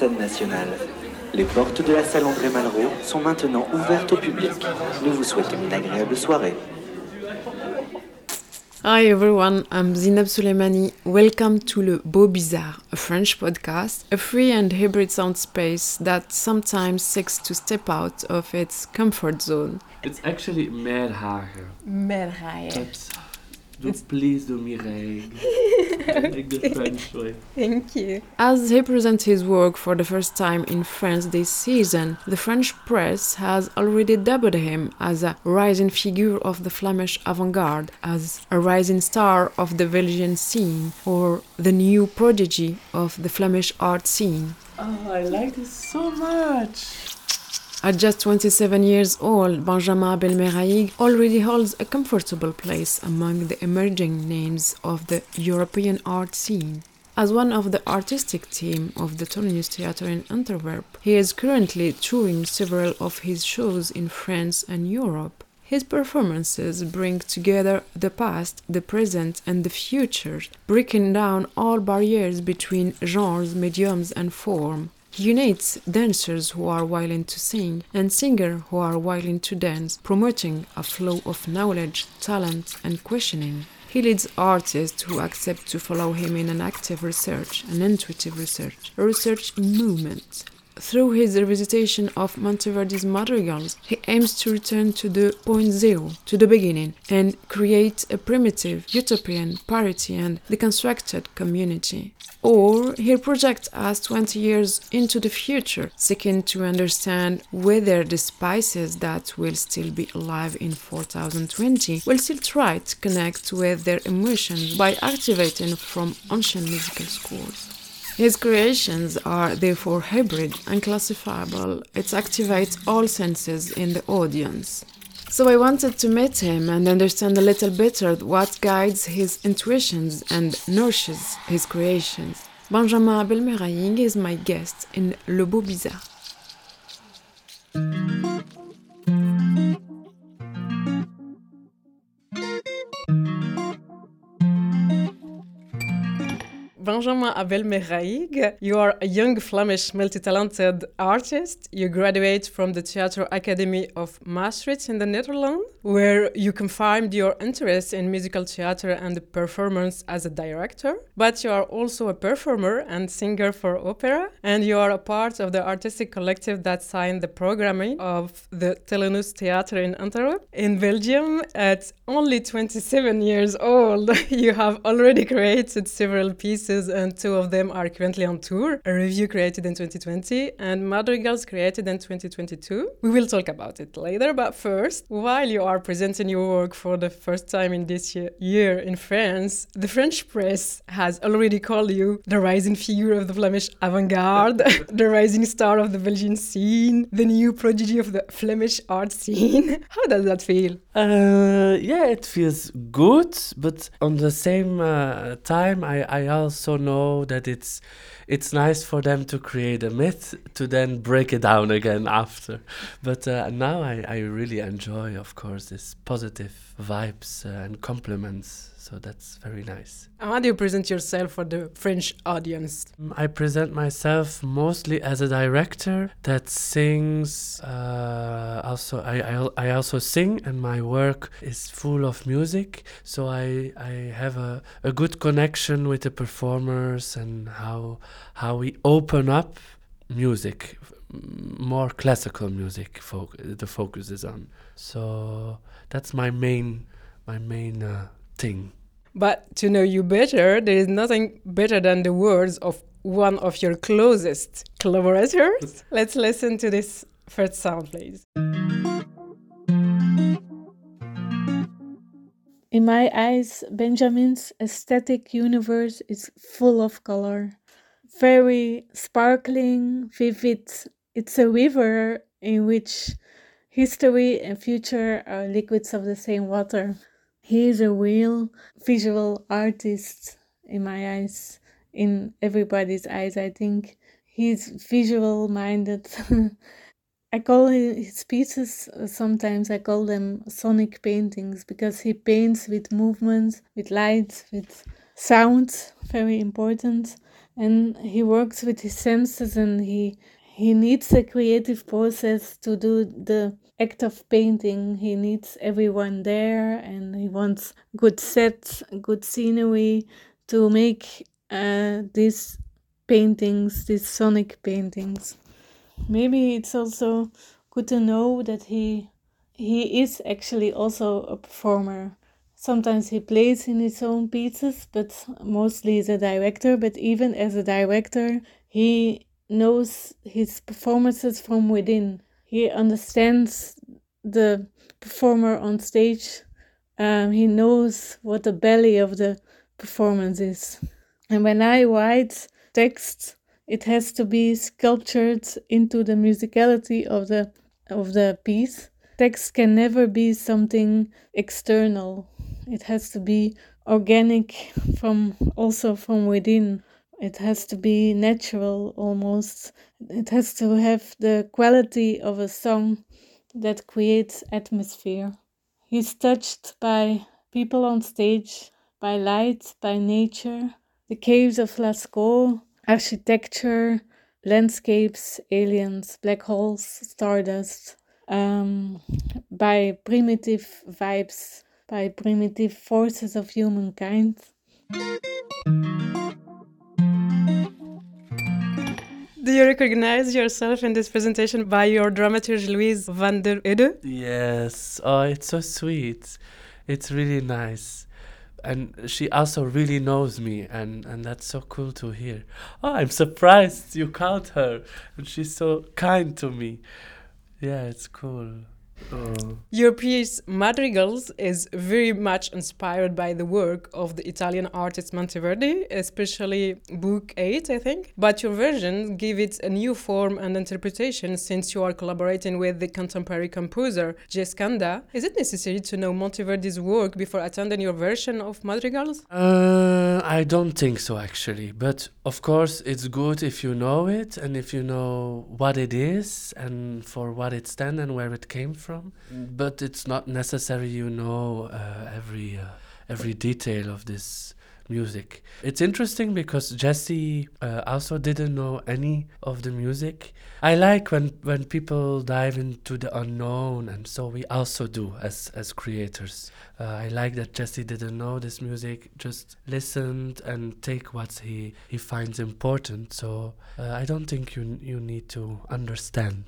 Scène Nationale. Les portes de la salle André Malraux sont maintenant ouvertes au public. Nous vous souhaitons une agréable soirée. Hi everyone, I'm Zineb Soleimani. Welcome to Le Beau Bizarre, a French podcast, a free and hybrid sound space that sometimes seeks to step out of its comfort zone. It's actually Merhagen. Merhagen. That's, do, please do me reg. like the French way. Thank you. As he presents his work for the first time in France this season, the French press has already dubbed him as a rising figure of the Flemish avant garde, as a rising star of the Belgian scene, or the new prodigy of the Flemish art scene. Oh, I like this so much. At just 27 years old, Benjamin Abel Meirhaeghe already holds a comfortable place among the emerging names of the European art scene. As one of the artistic team of the Toneelhuis Theatre in Antwerp, he is currently touring several of his shows in France and Europe. His performances bring together the past, the present, and the future, breaking down all barriers between genres, mediums, and form. He unites dancers who are willing to sing and singers who are willing to dance, promoting a flow of knowledge, talent, and questioning. He leads artists who accept to follow him in an active research, an intuitive research, a research movement. Through his revisitation of Monteverdi's madrigals, he aims to return to the point zero, to the beginning, and create a primitive, utopian, parity and deconstructed community. Or he projects us 20 years into the future, seeking to understand whether the spices that will still be alive in 4020 will still try to connect with their emotions by activating from ancient musical scores. His creations are therefore hybrid and classifiable. It activates all senses in the audience. So I wanted to meet him and understand a little better what guides his intuitions and nourishes his creations. Benjamin Abel Meirhaeghe is my guest in Le Beau Bizarre. Benjamin Abel Meirhaeghe, you are a young Flemish multi-talented artist. You graduate from the Theatre Academy of Maastricht in the Netherlands, where you confirmed your interest in musical theatre and performance as a director. But you are also a performer and singer for opera, and you are a part of the artistic collective that signed the programming of the Toneelhuis Theatre in Antwerp. In Belgium, at only 27 years old, you have already created several pieces and two of them are currently on tour. A revue created in 2020 and Madrigals created in 2022. We will talk about it later, but first, while you are presenting your work for the first time in this year in France, the French press has already called you the rising figure of the Flemish avant-garde, the rising star of the Belgian scene, the new prodigy of the Flemish art scene. How does that feel? Uh, yeah, it feels good, but on the same uh, time, I, I also know that it's it's nice for them to create a myth to then break it down again after. But uh, now I, I really enjoy, of course, this positive vibes uh, and compliments. So that's very nice. How do you present yourself for the French audience? I present myself mostly as a director that sings. Uh, also, I, I I also sing, and my work is full of music. So I I have a, a good connection with the performers and how how we open up music, more classical music. Fo- the focus is on. So that's my main my main uh, thing. But to know you better, there is nothing better than the words of one of your closest collaborators. Let's listen to this first sound, please. In my eyes, Benjamin's aesthetic universe is full of color, very sparkling, vivid. It's a river in which history and future are liquids of the same water. He is a real visual artist in my eyes, in everybody's eyes, I think. He's visual minded. I call his pieces uh, sometimes I call them sonic paintings because he paints with movements, with lights, with sounds, very important, and he works with his senses and he he needs a creative process to do the act of painting. He needs everyone there and he wants good sets, good scenery to make uh, these paintings, these sonic paintings maybe it's also good to know that he he is actually also a performer. Sometimes he plays in his own pieces, but mostly as a director. But even as a director, he knows his performances from within. He understands the performer on stage. Um, he knows what the belly of the performance is. And when I write text, it has to be sculptured into the musicality of the of the piece. Text can never be something external. It has to be organic from also from within. It has to be natural almost. It has to have the quality of a song that creates atmosphere. He's touched by people on stage, by light, by nature. The caves of Lascaux architecture, landscapes, aliens, black holes, stardust, um, by primitive vibes, by primitive forces of humankind. Do you recognize yourself in this presentation by your dramaturge Louise van der Ede? Yes. Oh, it's so sweet. It's really nice and she also really knows me and and that's so cool to hear oh i'm surprised you called her and she's so kind to me yeah it's cool Oh. Your piece Madrigals is very much inspired by the work of the Italian artist Monteverdi, especially Book 8, I think. But your version give it a new form and interpretation since you are collaborating with the contemporary composer J. Is it necessary to know Monteverdi's work before attending your version of Madrigals? Uh, I don't think so, actually. But of course, it's good if you know it and if you know what it is and for what it stands and where it came from from. But it's not necessary you know uh, every uh, every detail of this music. It's interesting because Jesse uh, also didn't know any of the music. I like when when people dive into the unknown, and so we also do as as creators. Uh, I like that Jesse didn't know this music, just listened and take what he he finds important. So uh, I don't think you you need to understand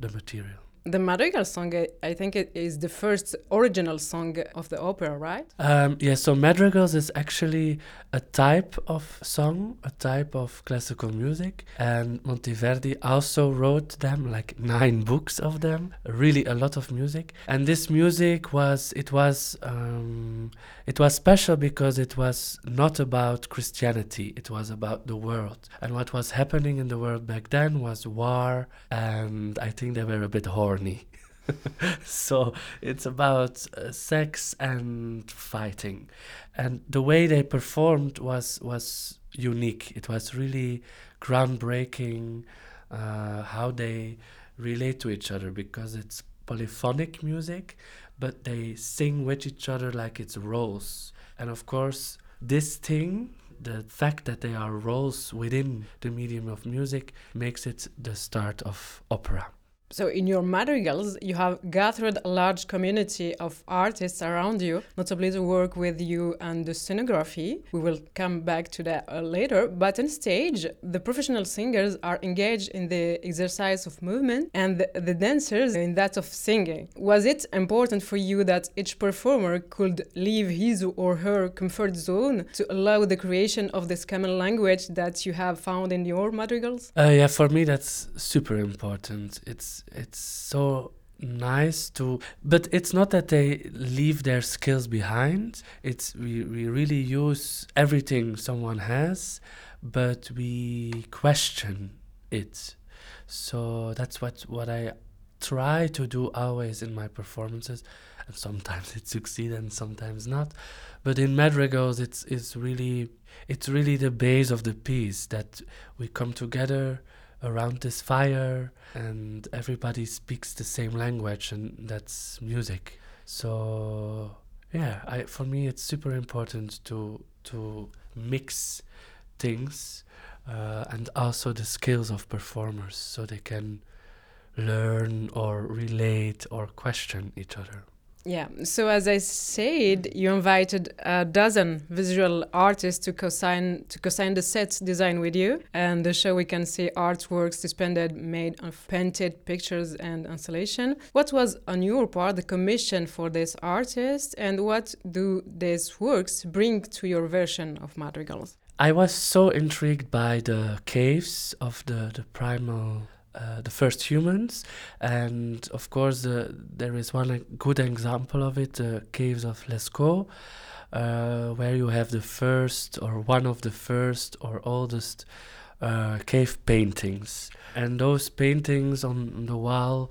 the material. The Madrigal song, I think it is the first original song of the opera, right? Um, yeah, so madrigals is actually a type of song, a type of classical music, and Monteverdi also wrote them, like nine books of them, really a lot of music. And this music was, it was, um, it was special because it was not about Christianity; it was about the world. And what was happening in the world back then was war, and I think they were a bit horny horny. so it's about uh, sex and fighting, and the way they performed was was unique. It was really groundbreaking uh, how they relate to each other because it's polyphonic music, but they sing with each other like it's roles. And of course, this thing the fact that they are roles within the medium of music makes it the start of opera. So, in your madrigals, you have gathered a large community of artists around you, notably to work with you and the scenography. We will come back to that uh, later. But on stage, the professional singers are engaged in the exercise of movement and the, the dancers in that of singing. Was it important for you that each performer could leave his or her comfort zone to allow the creation of this common language that you have found in your madrigals? Uh, yeah, for me, that's super important. It's it's so nice to but it's not that they leave their skills behind. It's we, we really use everything someone has but we question it. So that's what what i try to do always in my performances. And sometimes it succeeds and sometimes not. But in madrigals it's it's really it's really the base of the piece that we come together around this fire and everybody speaks the same language and that's music. So yeah I, for me it's super important to to mix things uh, and also the skills of performers so they can learn or relate or question each other Yeah. So as I said, you invited a dozen visual artists to co-sign to co-sign the set design with you, and the show we can see artworks suspended made of painted pictures and installation. What was on your part the commission for these artists, and what do these works bring to your version of madrigals? I was so intrigued by the caves of the the primal uh, the first humans, and of course uh, there is one good example of it: the caves of Lascaux, uh, where you have the first or one of the first or oldest uh, cave paintings, and those paintings on the wall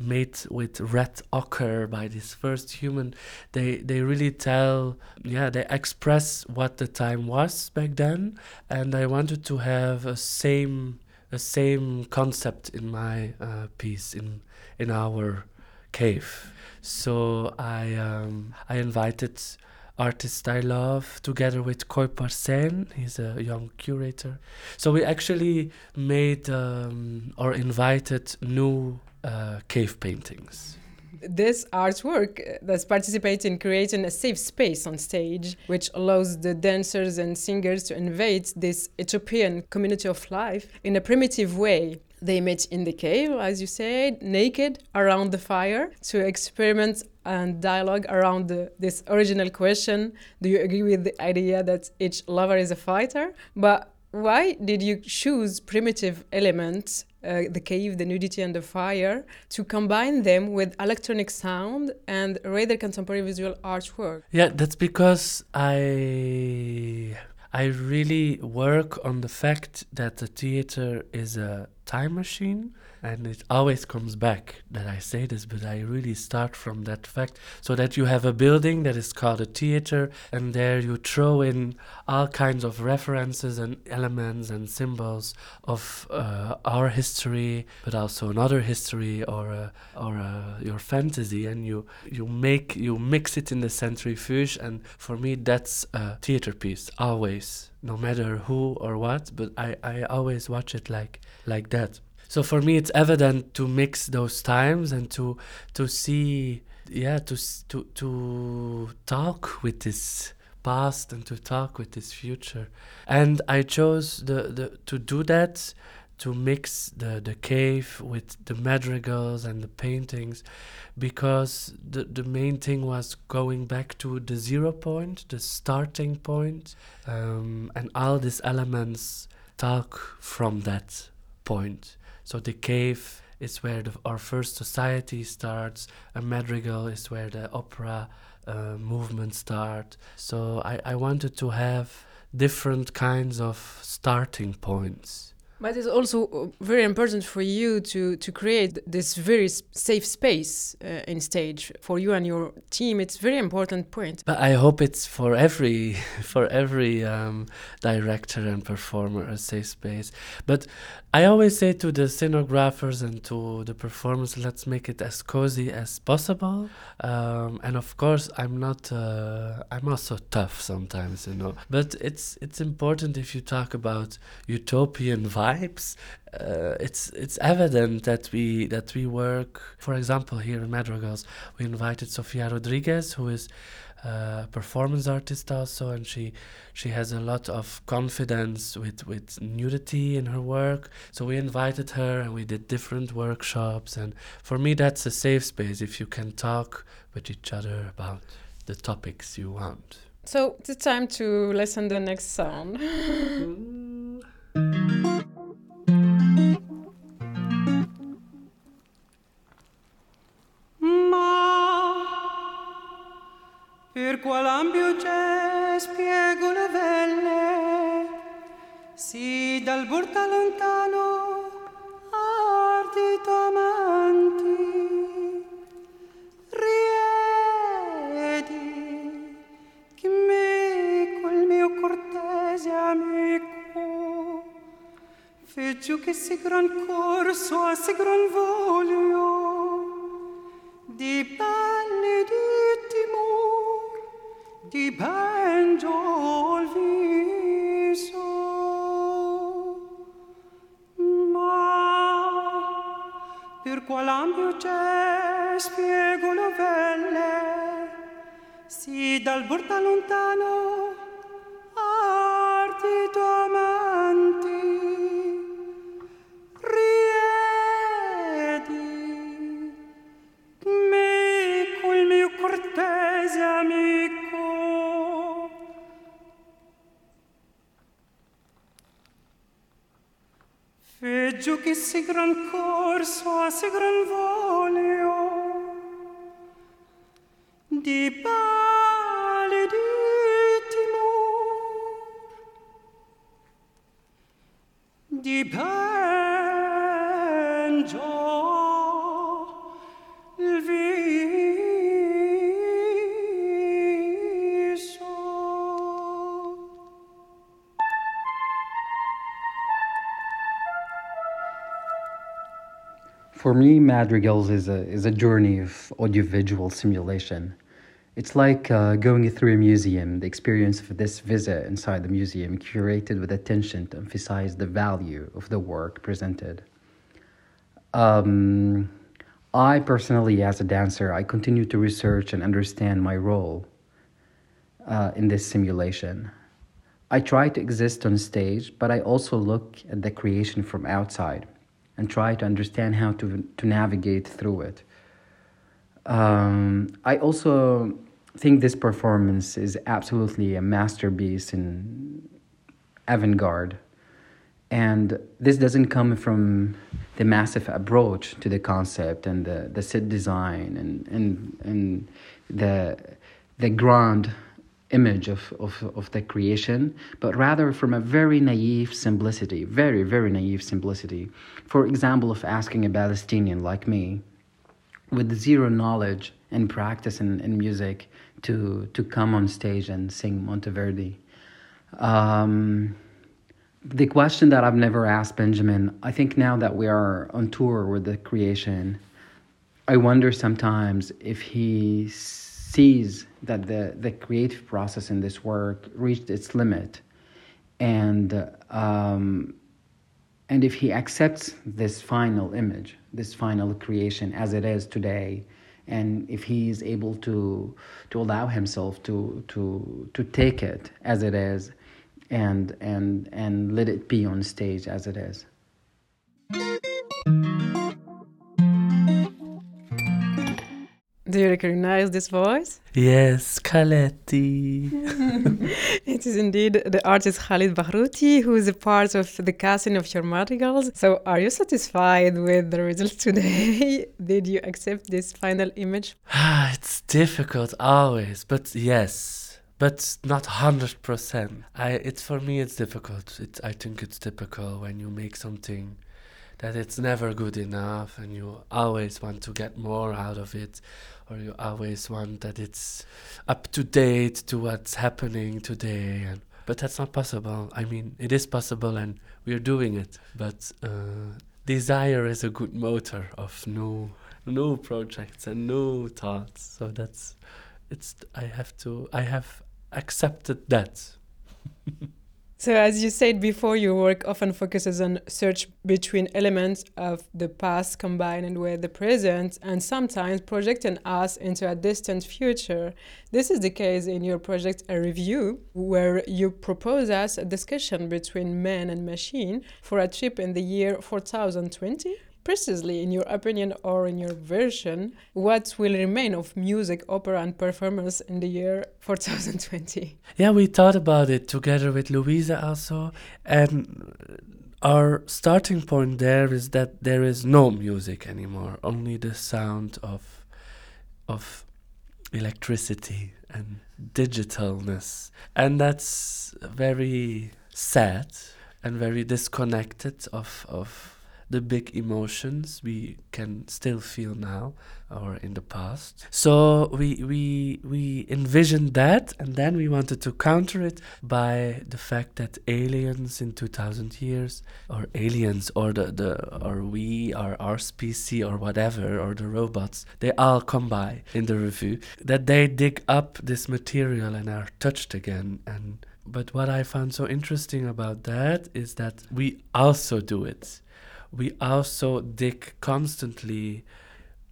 made with red ochre by this first human. They they really tell yeah they express what the time was back then. And i wanted to have a same the same concept in my uh, piece in in our cave. So I um, I invited artist I love together with Koy Parsen. He's a young curator. So we actually made um, or invited new uh, cave paintings this artwork that's participates in creating a safe space on stage, which allows the dancers and singers to invade this Ethiopian community of life in a primitive way. They met in the cave, as you said, naked around the fire to experiment and dialogue around the, this original question Do you agree with the idea that each lover is a fighter? But why did you choose primitive elements uh, the cave, the nudity, and the fire, to combine them with electronic sound and rather contemporary visual artwork. Yeah, that's because I I really work on the fact that the theater is a time machine and it always comes back that I say this, but I really start from that fact. So that you have a building that is called a theater, and there you throw in all kinds of references and elements and symbols of uh, our history, but also another history or or your fantasy, and you you make you mix it in the centrifuge. And for me, that's a theater piece always, no matter who or what. But I I always watch it like like that so for me it's evident to mix those times and to to see yeah to to to talk with this past and to talk with this future. And i chose the, the to do that to mix the, the cave with the madrigals and the paintings because the, the main thing was going back to the zero point the starting point um, and all these elements talk from that point so the cave is where the, our first society starts. A madrigal is where the opera uh, movement starts. So I, I wanted to have different kinds of starting points. But it's also uh, very important for you to, to create this very safe space uh, in stage for you and your team. It's very important point. But I hope it's for every for every um, director and performer a safe space. But I always say to the scenographers and to the performers, let's make it as cozy as possible. Um, and of course, I'm not. Uh, I'm also tough sometimes, you know. But it's it's important if you talk about utopian vibes vibes, uh, it's it's evident that we that we work. For example, here in Madrigals, we invited Sofia Rodriguez, who is a performance artist also, and she she has a lot of confidence with with nudity in her work. So we invited her, and we did different workshops. And for me, that's a safe space if you can talk with each other about the topics you want. So it's time to listen the next song. gran corso a si gran voglio di pelle di timor di banjol viso. Ma per qual ampio c'è spiego novelle si dal borda lontano Feggio che si gran corso a si gran volio di For me, Madrigals is a is a journey of audiovisual simulation. It's like uh, going through a museum. The experience of this visit inside the museum, curated with attention to emphasize the value of the work presented. Um, I personally, as a dancer, I continue to research and understand my role uh, in this simulation. I try to exist on stage, but I also look at the creation from outside and try to understand how to, to navigate through it. Um, I also think this performance is absolutely a masterpiece in avant garde. And this doesn't come from the massive approach to the concept and the, the set design and, and, and the, the grand image of, of, of the creation, but rather from a very naive simplicity, very, very naive simplicity. For example, of asking a Palestinian like me, with zero knowledge and practice in, in music, to, to come on stage and sing Monteverdi. Um, the question that I've never asked Benjamin, I think now that we are on tour with the creation, I wonder sometimes if he sees that the, the creative process in this work reached its limit. And um, and if he accepts this final image this final creation as it is today and if he is able to to allow himself to to to take it as it is and and and let it be on stage as it is Do you recognize this voice? Yes, Kaletti. it is indeed the artist Khalid Bahrouti, who is a part of the casting of your madrigals. So, are you satisfied with the results today? Did you accept this final image? Ah, it's difficult always, but yes, but not hundred percent. I it's for me it's difficult. It I think it's typical when you make something that it's never good enough and you always want to get more out of it or you always want that it's up to date to what's happening today and but that's not possible. I mean it is possible and we're doing it but uh, desire is a good motor of new new projects and new thoughts. So that's it's i have to i have accepted that So, as you said before, your work often focuses on search between elements of the past combined with the present, and sometimes projecting us into a distant future. This is the case in your project A Revue, where you propose us a discussion between man and machine for a trip in the year 4020. Precisely, in your opinion or in your version, what will remain of music, opera, and performance in the year 2020? Yeah, we thought about it together with Louisa also, and our starting point there is that there is no music anymore, only the sound of of electricity and digitalness, and that's very sad and very disconnected of of the big emotions we can still feel now or in the past. So we we we envisioned that, and then we wanted to counter it by the fact that aliens in 2,000 years, or aliens, or the the or we, or our species, or whatever, or the robots, they all come by in the revue. That they dig up this material and are touched again and. But what I found so interesting about that is that we also do it we also dig constantly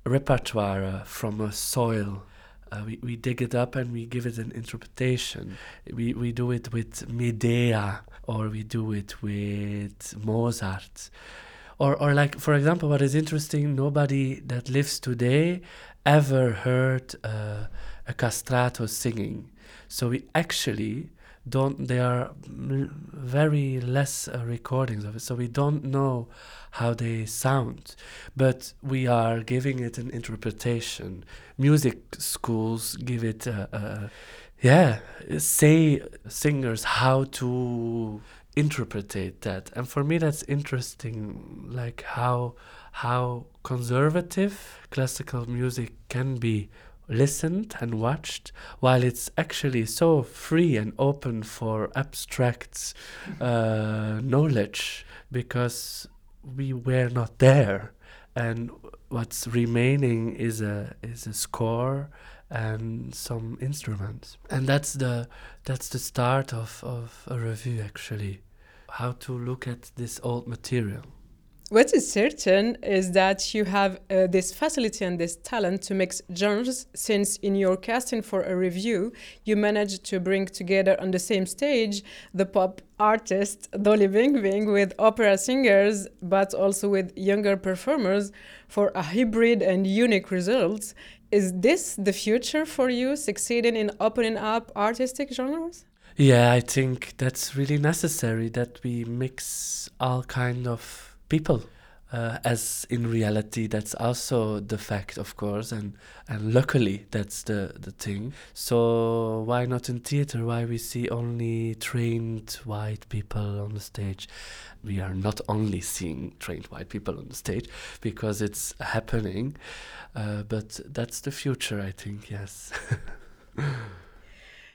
repertoire from a soil. Uh, we, we dig it up and we give it an interpretation. We, we do it with Medea or we do it with Mozart. Or, or like, for example, what is interesting, nobody that lives today ever heard uh, a castrato singing. So we actually don't there are very less uh, recordings of it so we don't know how they sound but we are giving it an interpretation. Music schools give it a, a yeah say singers how to interpret that and for me that's interesting like how how conservative classical music can be listened and watched while it's actually so free and open for abstract uh, knowledge because we were not there. And what's remaining is a is a score and some instruments. And that's the that's the start of, of a revue actually. How to look at this old material what is certain is that you have uh, this facility and this talent to mix genres, since in your casting for a revue, you managed to bring together on the same stage the pop artist Dolly Bing Bing with opera singers, but also with younger performers for a hybrid and unique results. Is this the future for you, succeeding in opening up artistic genres? Yeah, I think that's really necessary that we mix all kind of people. Uh, as in reality, that's also the fact, of course, and and luckily that's the the thing. So why not in theater? Why we see only trained white people on the stage? We are not only seeing trained white people on the stage because it's happening, uh, but that's the future, I think. Yes.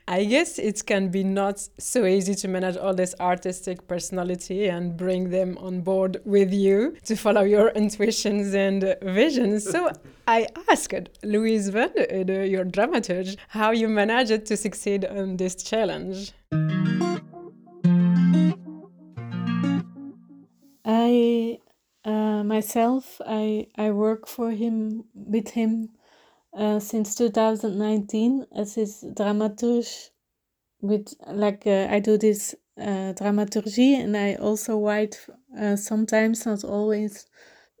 I guess it can be not so easy to manage all this artistic personality and bring them on board with you to follow your intuitions and visions. So I asked Louise Van, your dramaturge, how you managed to succeed on this challenge. I uh, myself, I I work for him with him uh, since 2019 as his dramaturge with like uh, I do this uh, dramaturgy and I also write uh, sometimes not always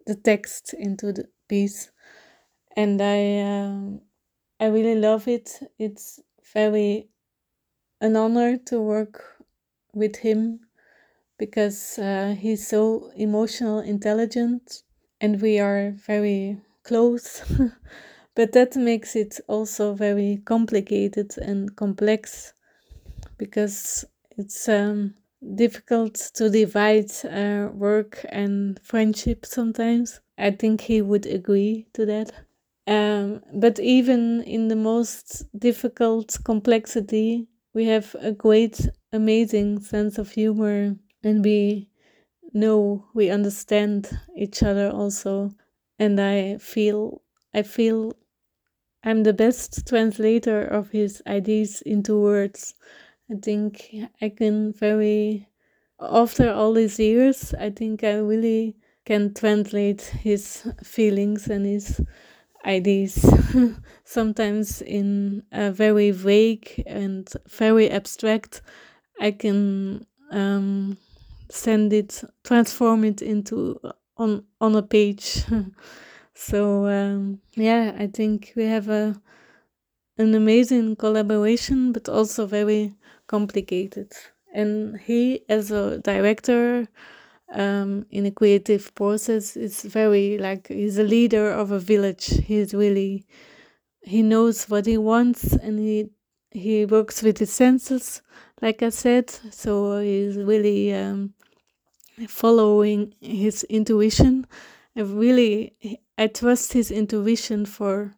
the text into the piece. And I um, I really love it. It's very an honor to work with him because uh, he's so emotional intelligent and we are very close but that makes it also very complicated and complex because it's um, difficult to divide uh, work and friendship sometimes. I think he would agree to that. Um, but even in the most difficult complexity, we have a great, amazing sense of humor, and we know we understand each other also. And I feel, I feel I'm the best translator of his ideas into words. I think I can very, after all these years, I think I really can translate his feelings and his ideas, sometimes in a very vague and very abstract. I can um, send it, transform it into on on a page. So um, yeah, I think we have a an amazing collaboration, but also very complicated. And he, as a director um, in a creative process, is very like he's a leader of a village. He's really he knows what he wants, and he he works with his senses, like I said. So he's really um, following his intuition. I really, I trust his intuition for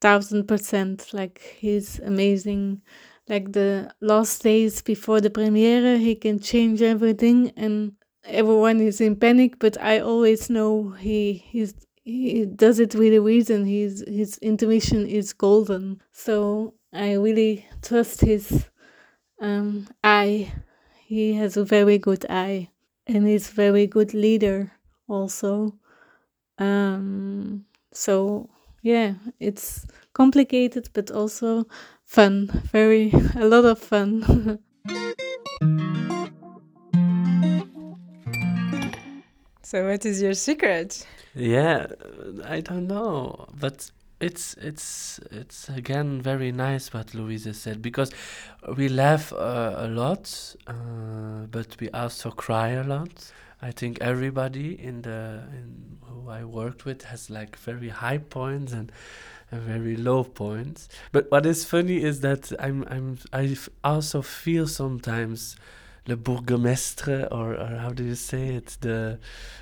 thousand percent. Like he's amazing. Like the last days before the premiere, he can change everything, and everyone is in panic. But I always know he he's he does it with a reason. His his intuition is golden. So I really trust his um, eye. He has a very good eye, and he's very good leader also. Um, so yeah, it's complicated but also fun. Very a lot of fun. so what is your secret? Yeah, I don't know, but it's it's it's again very nice what Louisa said because we laugh uh, a lot, uh, but we also cry a lot. I think everybody in the in who I worked with has like very high points and, very low points. But what is funny is that I'm I'm I also feel sometimes le bourgmestre or, or how do you say it the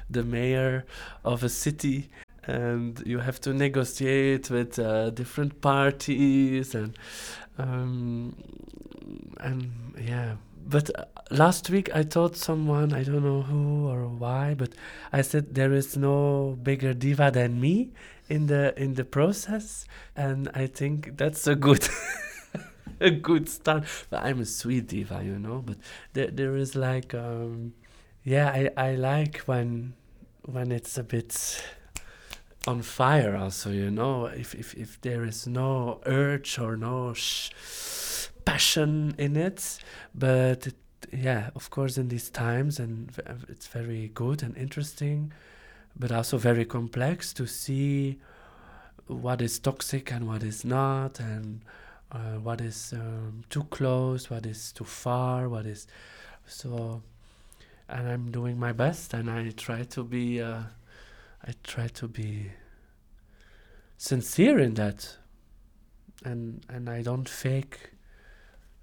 the mayor of a city and you have to negotiate with uh, different parties and um, and yeah but uh, last week I told someone I don't know who or why, but I said there is no bigger diva than me in the in the process, and I think that's a good a good start. But I'm a sweet diva, you know. But there there is like um, yeah, I I like when when it's a bit on fire also you know if if if there is no urge or no sh- passion in it but it, yeah of course in these times and it's very good and interesting but also very complex to see what is toxic and what is not and uh, what is um, too close what is too far what is so and i'm doing my best and i try to be uh, i try to be sincere in that and and i don't fake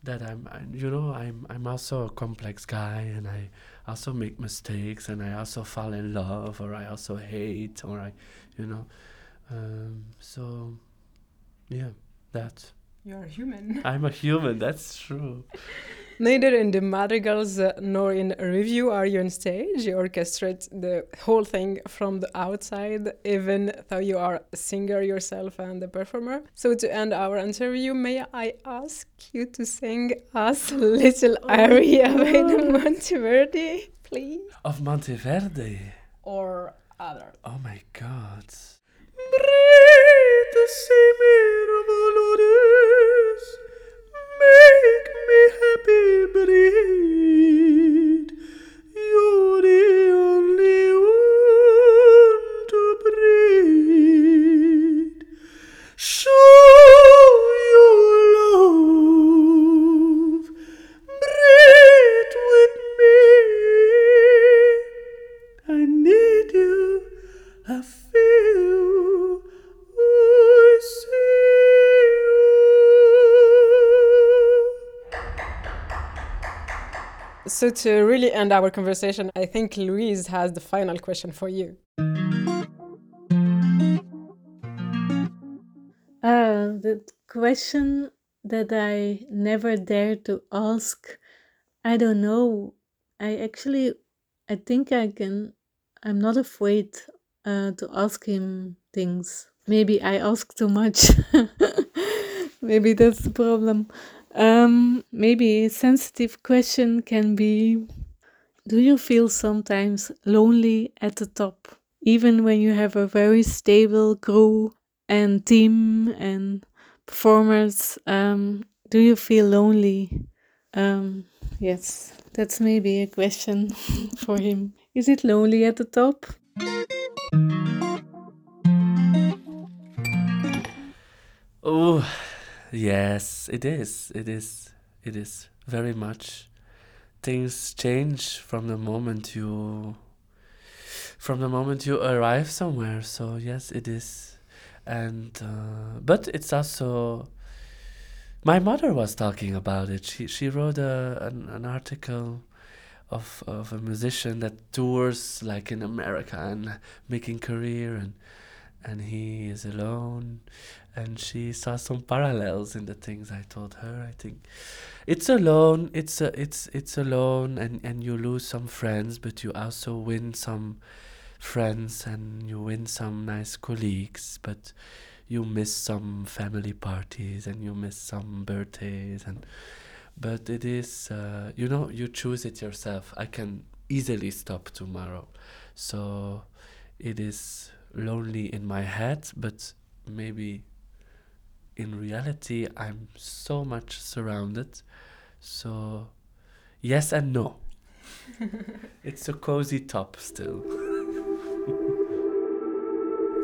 that I'm, I, you know, I'm, I'm also a complex guy, and I also make mistakes, and I also fall in love, or I also hate, or I, you know, um, so, yeah, that. You're a human. I'm a human. That's true. Neither in the madrigals uh, nor in a revue are you on stage. You orchestrate the whole thing from the outside, even though you are a singer yourself and a performer. So, to end our interview, may I ask you to sing us a little oh aria by the Monteverdi, please? Of Monteverdi? Or other. Oh my god. Make me happy breathe. You're the So, to really end our conversation, I think Louise has the final question for you. Uh, the question that I never dare to ask, I don't know. I actually, I think I can, I'm not afraid uh, to ask him things. Maybe I ask too much. Maybe that's the problem. Um, maybe a sensitive question can be Do you feel sometimes lonely at the top? Even when you have a very stable crew and team and performers, um, do you feel lonely? Um, yes, that's maybe a question for him. Is it lonely at the top? Oh, Yes, it is. It is. It is very much. Things change from the moment you from the moment you arrive somewhere. So yes, it is. And uh, but it's also my mother was talking about it. She she wrote a, an, an article of of a musician that tours like in America and making career and and he is alone and she saw some parallels in the things I told her I think. It's alone it's a, it's it's alone and and you lose some friends but you also win some friends and you win some nice colleagues but you miss some family parties and you miss some birthdays and but it is uh, you know you choose it yourself. I can easily stop tomorrow. So it is lonely in my head but maybe in reality i'm so much surrounded so yes and no it's a cozy top still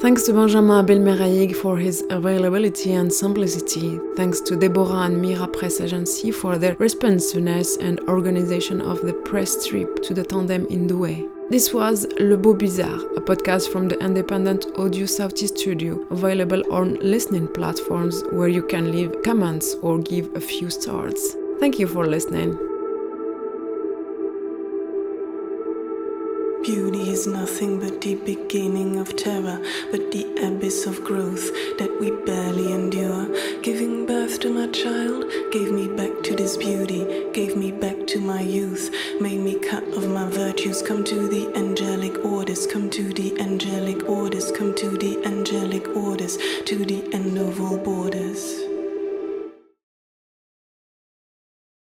Thanks to Benjamin Abel Meirhaeghe for his availability and simplicity. Thanks to Deborah and Mira Press Agency for their responsiveness and organization of the press trip to the tandem in Douai. This was Le Beau Bizarre, a podcast from the independent Audio Southeast Studio, available on listening platforms where you can leave comments or give a few stars. Thank you for listening. Beauty is nothing but the beginning of terror, but the abyss of growth that we barely endure. Giving birth to my child gave me back to this beauty, gave me back to my youth, made me cut of my virtues. Come to the angelic orders, come to the angelic orders, come to the angelic orders, to the end of all borders.